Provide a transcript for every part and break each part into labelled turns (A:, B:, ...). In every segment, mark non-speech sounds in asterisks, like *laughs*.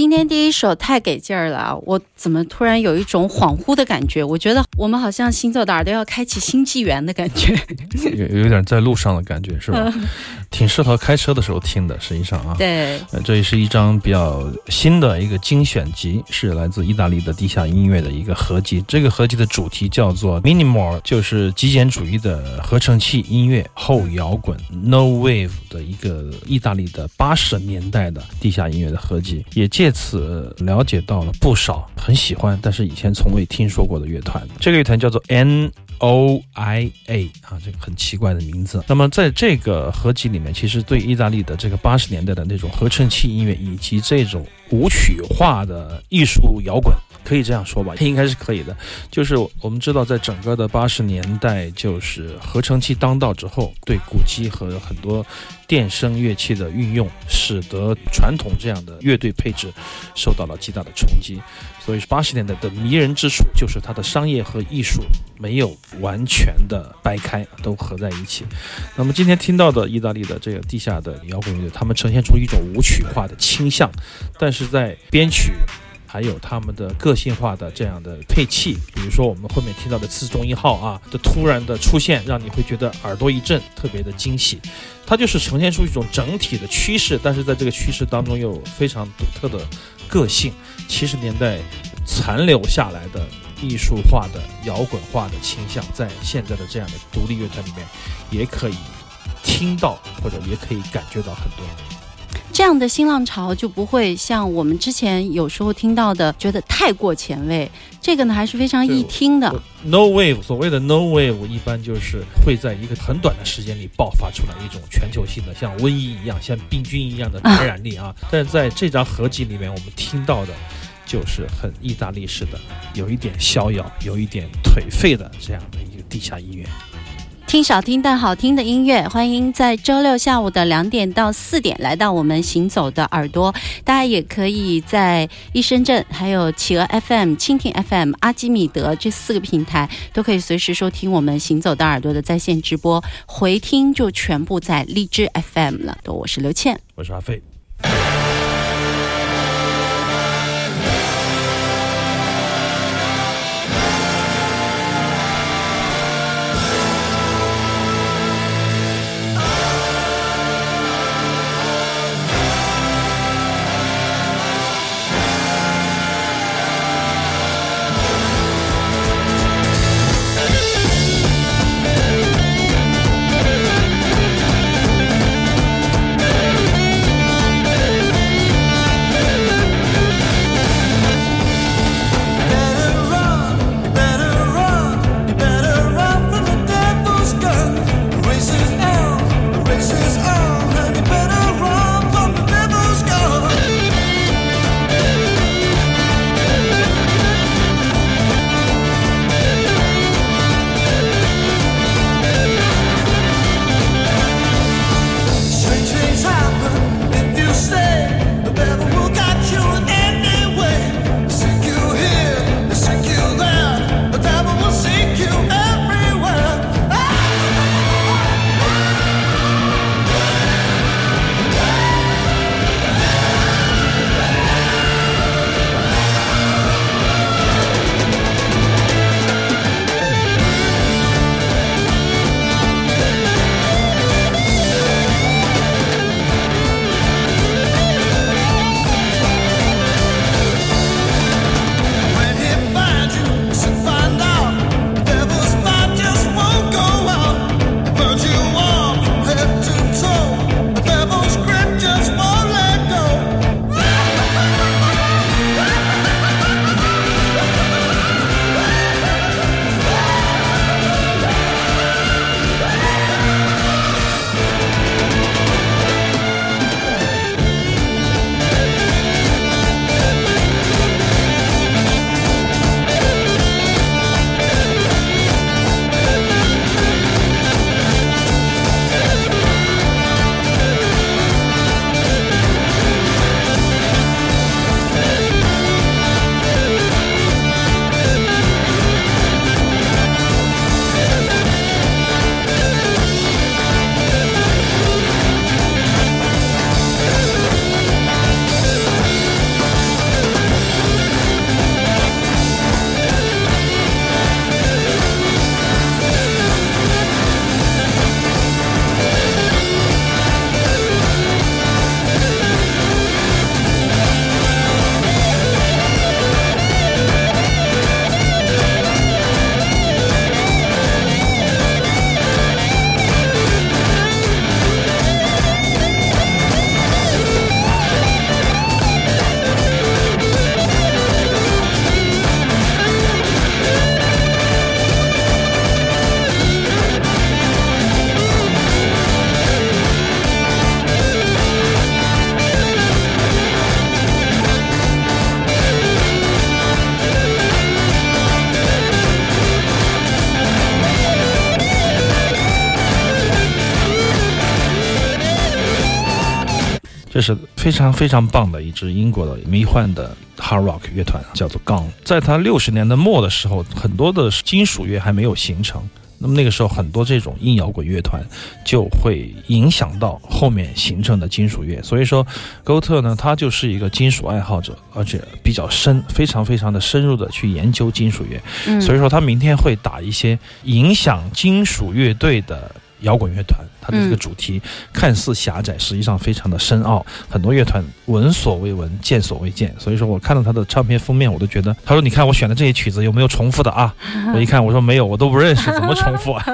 A: 今天第一首太给劲儿了啊，我怎么突然有一种恍惚的感觉？我觉得我们好像行走的耳朵要开启新纪元的感觉。*laughs*
B: 有有点在路上的感觉是吧？*laughs* 挺适合开车的时候听的，实际上啊。
A: 对，
B: 呃，这也是一张比较新的一个精选集，是来自意大利的地下音乐的一个合集。这个合集的主题叫做 Minimal，就是极简主义的合成器音乐后摇滚 No Wave 的一个意大利的八十年代的地下音乐的合集，也借此了解到了不少很喜欢但是以前从未听说过的乐团。这个乐团叫做 N。O I A 啊，这个很奇怪的名字。那么在这个合集里面，其实对意大利的这个八十年代的那种合成器音乐以及这种舞曲化的艺术摇滚，可以这样说吧，应该是可以的。就是我们知道，在整个的八十年代，就是合成器当道之后，对鼓机和很多电声乐器的运用，使得传统这样的乐队配置受到了极大的冲击。所以八十年代的迷人之处，就是它的商业和艺术没有完全的掰开，都合在一起。那么今天听到的意大利的这个地下的摇滚乐队，他们呈现出一种舞曲化的倾向，但是在编曲。还有他们的个性化的这样的配器，比如说我们后面听到的次中一号啊的突然的出现，让你会觉得耳朵一震，特别的惊喜。它就是呈现出一种整体的趋势，但是在这个趋势当中又有非常独特的个性。七十年代残留下来的艺术化的摇滚化的倾向，在现在的这样的独立乐团里面，也可以听到或者也可以感觉到很多。
A: 这样的新浪潮就不会像我们之前有时候听到的，觉得太过前卫。这个呢，还是非常易听的。
B: No wave，所谓的 no wave，一般就是会在一个很短的时间里爆发出来一种全球性的，像瘟疫一样、像病菌一样的感染力啊。*laughs* 但是在这张合集里面，我们听到的，就是很意大利式的，有一点逍遥，有一点颓废的这样的一个地下音乐。
A: 听少听但好听的音乐，欢迎在周六下午的两点到四点来到我们行走的耳朵。大家也可以在一深圳、还有企鹅 FM、蜻蜓 FM、阿基米德这四个平台，都可以随时收听我们行走的耳朵的在线直播，回听就全部在荔枝 FM 了。我是刘倩。
B: 我是阿飞。这是非常非常棒的一支英国的迷幻的 hard rock 乐团，叫做 Gong。在他六十年代末的时候，很多的金属乐还没有形成。那么那个时候，很多这种硬摇滚乐团就会影响到后面形成的金属乐。所以说，沟特呢，他就是一个金属爱好者，而且比较深，非常非常的深入的去研究金属乐。
A: 嗯，
B: 所以说，他明天会打一些影响金属乐队的摇滚乐团。的这个主题看似狭窄，实际上非常的深奥，很多乐团闻所未闻、见所未见。所以说我看到他的唱片封面，我都觉得，他说：“你看我选的这些曲子有没有重复的啊？”我一看，我说没有，我都不认识，怎么重复啊？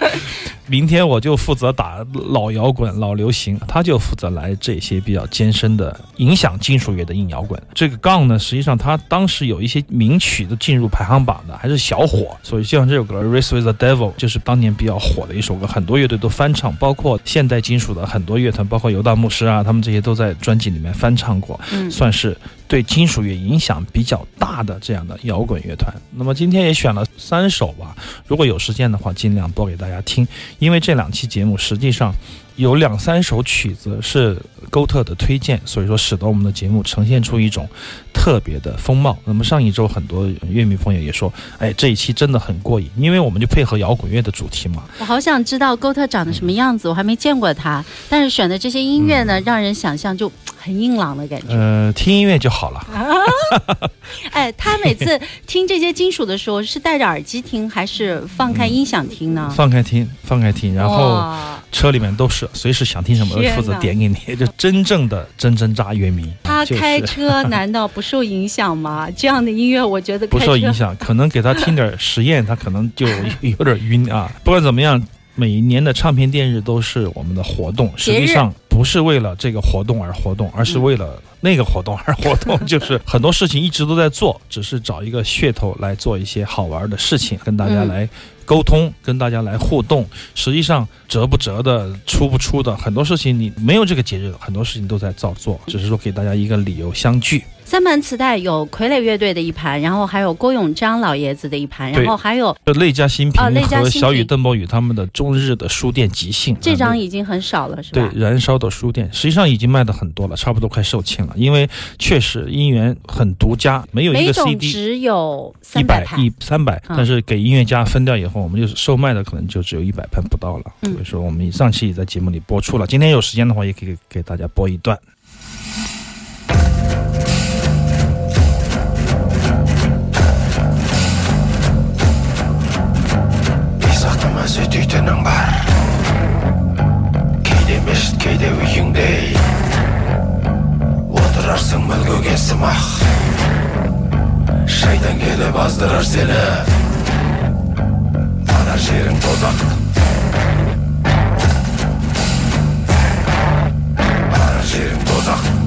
B: *laughs* 明天我就负责打老摇滚、老流行，他就负责来这些比较艰深的影响金属乐的硬摇滚。这个杠呢，实际上他当时有一些名曲都进入排行榜的，还是小火。所以就像这首歌《Race with the Devil》，就是当年比较火的一首歌，很多乐队都翻唱，包括现代金属的很多乐团，包括犹大牧师啊，他们这些都在专辑里面翻唱过，
A: 嗯。
B: 算是对金属乐影响比较大的这样的摇滚乐团。那么今天也选了三首吧，如果有时间的话，尽量播给大家听，因为这两期节目实际上有两三首曲子是勾特的推荐，所以说使得我们的节目呈现出一种特别的风貌。那么上一周很多乐迷朋友也说，哎，这一期真的很过瘾，因为我们就配合摇滚乐的主题嘛。
A: 我好想知道勾特长得什么样子，我还没见过他。但是选的这些音乐呢，让人想象就很硬朗的感觉。
B: 呃，听音乐就好了。*laughs*
A: 哎，他每次听这些金属的时候，是戴着耳机听，还是放开音响听呢？
B: 放开听，放开听，然后车里面都是，随时想听什么负责点给你，就真正的真真扎乐迷。*laughs*
A: 他开车 *laughs* 难道不受影响吗？这样的音乐，我觉得
B: 不受影响，可能给他听点实验，他可能就有点晕啊。不管怎么样，每一年的唱片店日都是我们的活动，实际上不是为了这个活动而活动，而是为了那个活动而活动。就是很多事情一直都在做，只是找一个噱头来做一些好玩的事情，跟大家
A: 嗯
B: 来沟通，跟大家来互动。实际上折不折的，出不出的，很多事情你没有这个节日，很多事情都在照做，只是说给大家一个理由相聚。
A: 三盘磁带有傀儡乐队的一盘，然后还有郭永章老爷子的一盘，然后还有
B: 就类家新平和小雨邓博宇他们的中日的书店即兴，
A: 这
B: 啊
A: 张已经很少了，是吧对？
B: 燃烧的书店，实际上已经卖的很多了，差不多快售罄了。因为确实音源很独家，没有一个 CD
A: 只有
B: 一
A: 三
B: 百
A: 盘，
B: 一三百，
A: 嗯
B: 但是给音乐家分掉以后，我们就是售卖的可能就只有一百盘不到了。
A: 嗯
B: 所以说我们上期也在节目里播出了，今天有时间的话也可以给给大家播一段。
C: Отырарсың мүлгіге сымақ Шайдан келіп аздырар сені Барар жерің тозақ Барар жерің тозақ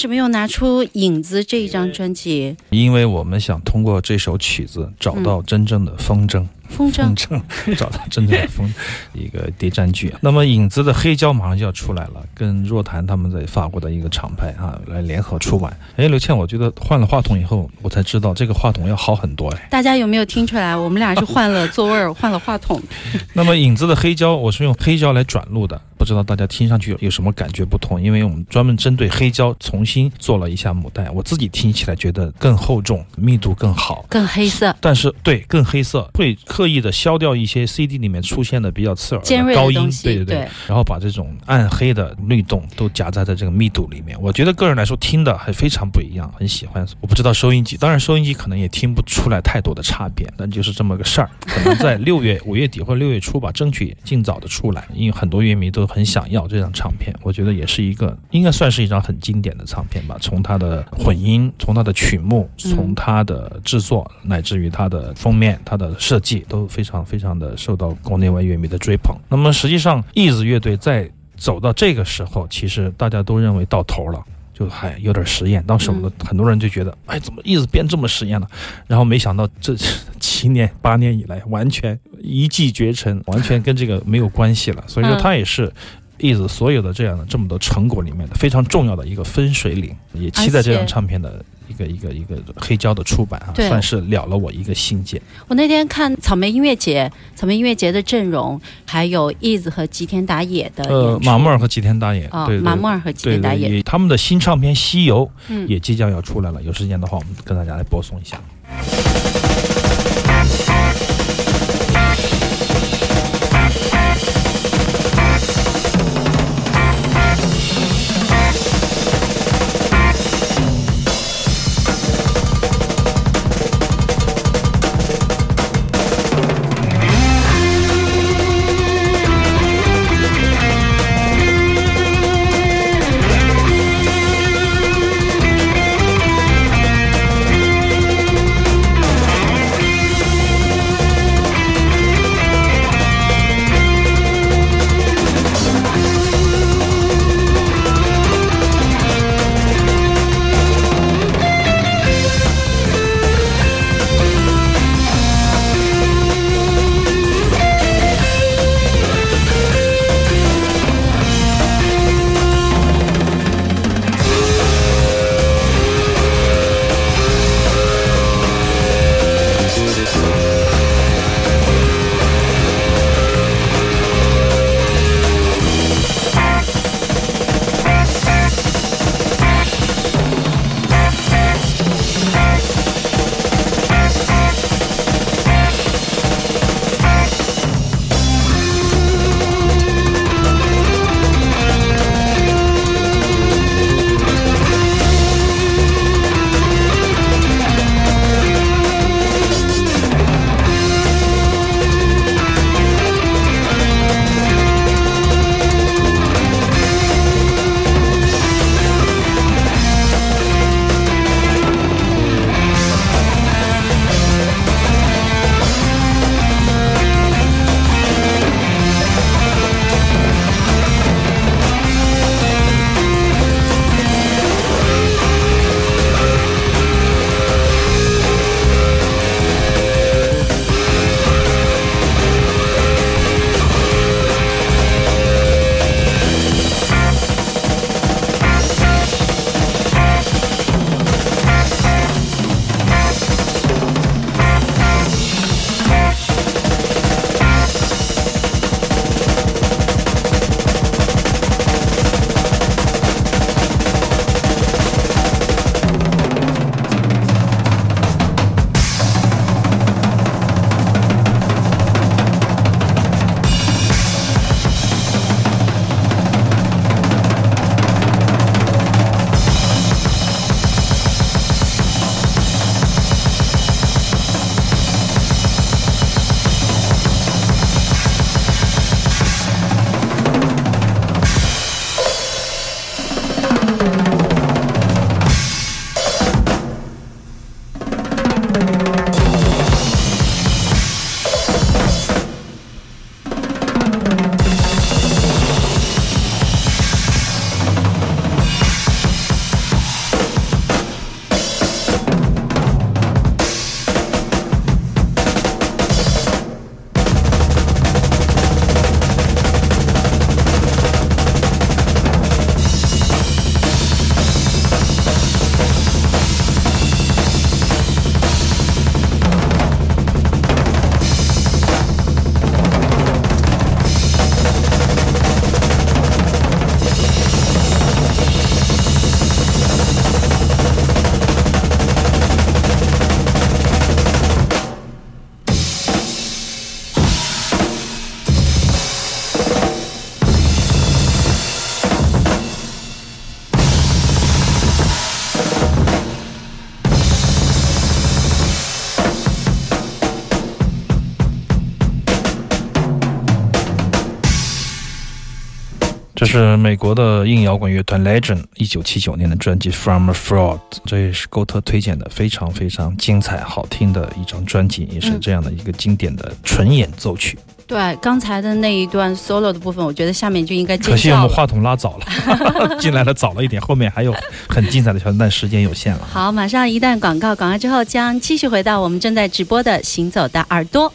A: 什么又拿出《影子》这一张专辑？
B: 因为我们想通过这首曲子找到真正的风筝。
A: 风筝
B: 风筝 *laughs* 找到真正的风，一个谍战剧。那么影子的黑胶马上就要出来了，跟若檀他们在法国的一个厂牌啊来联合出版。哎，刘倩，我觉得换了话筒以后，我才知道这个话筒要好很多哎。
A: 大家有没有听出来？我们俩是换了座位儿，换了话筒。*laughs*
B: 那么影子的黑胶，我是用黑胶来转录的，不知道大家听上去有有什么感觉不同？因为我们专门针对黑胶重新做了一下母带，我自己听起来觉得更厚重，密度更好。
A: 更黑色，
B: 但是对更黑色，会刻意的消掉一些 CD 里面出现的比较刺耳
A: 的
B: 高音对对
A: 对
B: 然后把这种暗黑的律动都夹杂在这个密度里面。我觉得个人来说听的还非常不一样，很喜欢。我不知道收音机，当然收音机可能也听不出来太多的差别，但就是这么个事儿。可能在 *laughs* 六月五月底或者六月初吧，争取尽早的出来，因为很多乐迷都很想要这张唱片。我觉得也是一个应该算是一张很经典的唱片吧，从它的混音，从它的曲目，
A: 嗯
B: 从它的制作，乃至于它的封面、它的设计，都非常非常的受到国内外乐迷的追捧。那么实际上，Ease 乐队在走到这个时候，其实大家都认为到头了。就还有点实验，当时我们很多人就觉得，哎，怎么一直变这么实验了？然后没想到这七年八年以来，完全一骑绝尘，完全跟这个没有关系了。所以说，
A: 嗯
B: 它也是。一直所有的这样的这么多成果里面的非常重要的一个分水岭，也期待这张唱片的一个一个一个黑胶的出版啊，算是了了我一个心结。
A: 我那天看草莓音乐节，草莓音乐节的阵容还有 Ease 和吉田打野的
B: 呃，马木尔和吉田打野，
A: 啊
B: 对，对
A: 马木尔和吉田打野，
B: 他们的新唱片《西游》
A: 嗯，
B: 也即将要出来了，有时间的话，我们跟大家来播送一下。「这是美国的硬摇滚乐团 Legend 一九七九年的专辑《From a Fraud》，这也是勾特推荐的，非常非常精彩好听的一张专辑，也是这样的一个经典的纯演奏曲。
A: 对，刚才的那一段 solo 的部分，我觉得下面就应该。
B: 可惜我们话筒拉早了，*laughs* 进来的早了一点，后面还有很精彩的桥段，但时间有限了。
A: 好，马上一段广告，广告之后将继续回到我们正在直播的《行走的耳朵》。